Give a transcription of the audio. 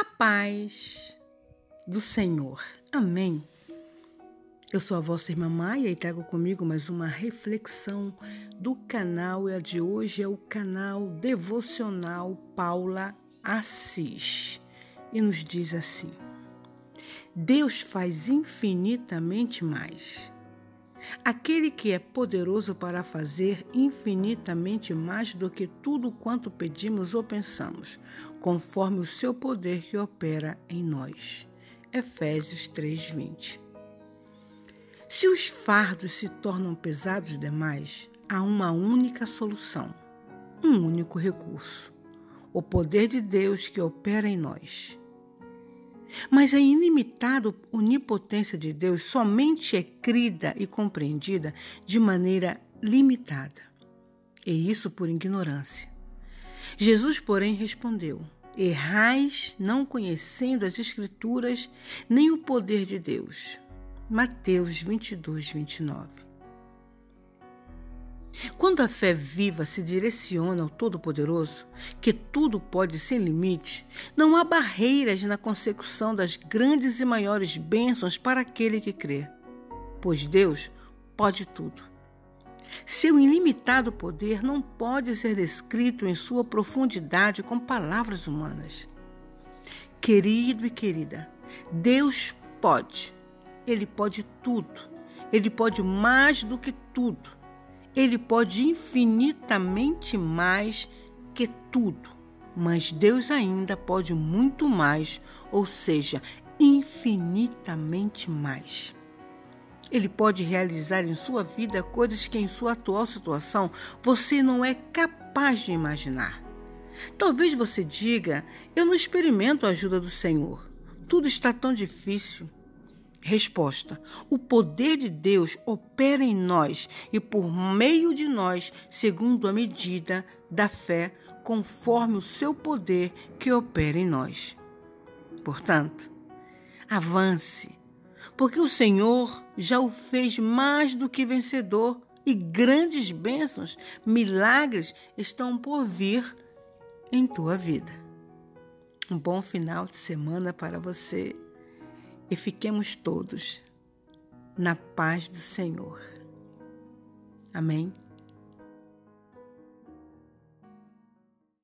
A paz do Senhor. Amém. Eu sou a vossa irmã Maia e trago comigo mais uma reflexão do canal e a de hoje é o canal devocional Paula Assis. E nos diz assim: Deus faz infinitamente mais. Aquele que é poderoso para fazer infinitamente mais do que tudo quanto pedimos ou pensamos, conforme o seu poder que opera em nós. Efésios 3:20. Se os fardos se tornam pesados demais, há uma única solução, um único recurso: o poder de Deus que opera em nós. Mas a ilimitada onipotência de Deus somente é crida e compreendida de maneira limitada, e isso por ignorância. Jesus, porém, respondeu: Errais não conhecendo as Escrituras nem o poder de Deus. Mateus 22, 29. Quando a fé viva se direciona ao Todo-Poderoso, que tudo pode sem limite, não há barreiras na consecução das grandes e maiores bênçãos para aquele que crê, pois Deus pode tudo. Seu ilimitado poder não pode ser descrito em sua profundidade com palavras humanas. Querido e querida, Deus pode. Ele pode tudo. Ele pode mais do que tudo. Ele pode infinitamente mais que tudo, mas Deus ainda pode muito mais, ou seja, infinitamente mais. Ele pode realizar em sua vida coisas que em sua atual situação você não é capaz de imaginar. Talvez você diga: Eu não experimento a ajuda do Senhor. Tudo está tão difícil. Resposta: O poder de Deus opera em nós e por meio de nós, segundo a medida da fé, conforme o seu poder que opera em nós. Portanto, avance, porque o Senhor já o fez mais do que vencedor e grandes bênçãos, milagres estão por vir em tua vida. Um bom final de semana para você e fiquemos todos na paz do Senhor. Amém.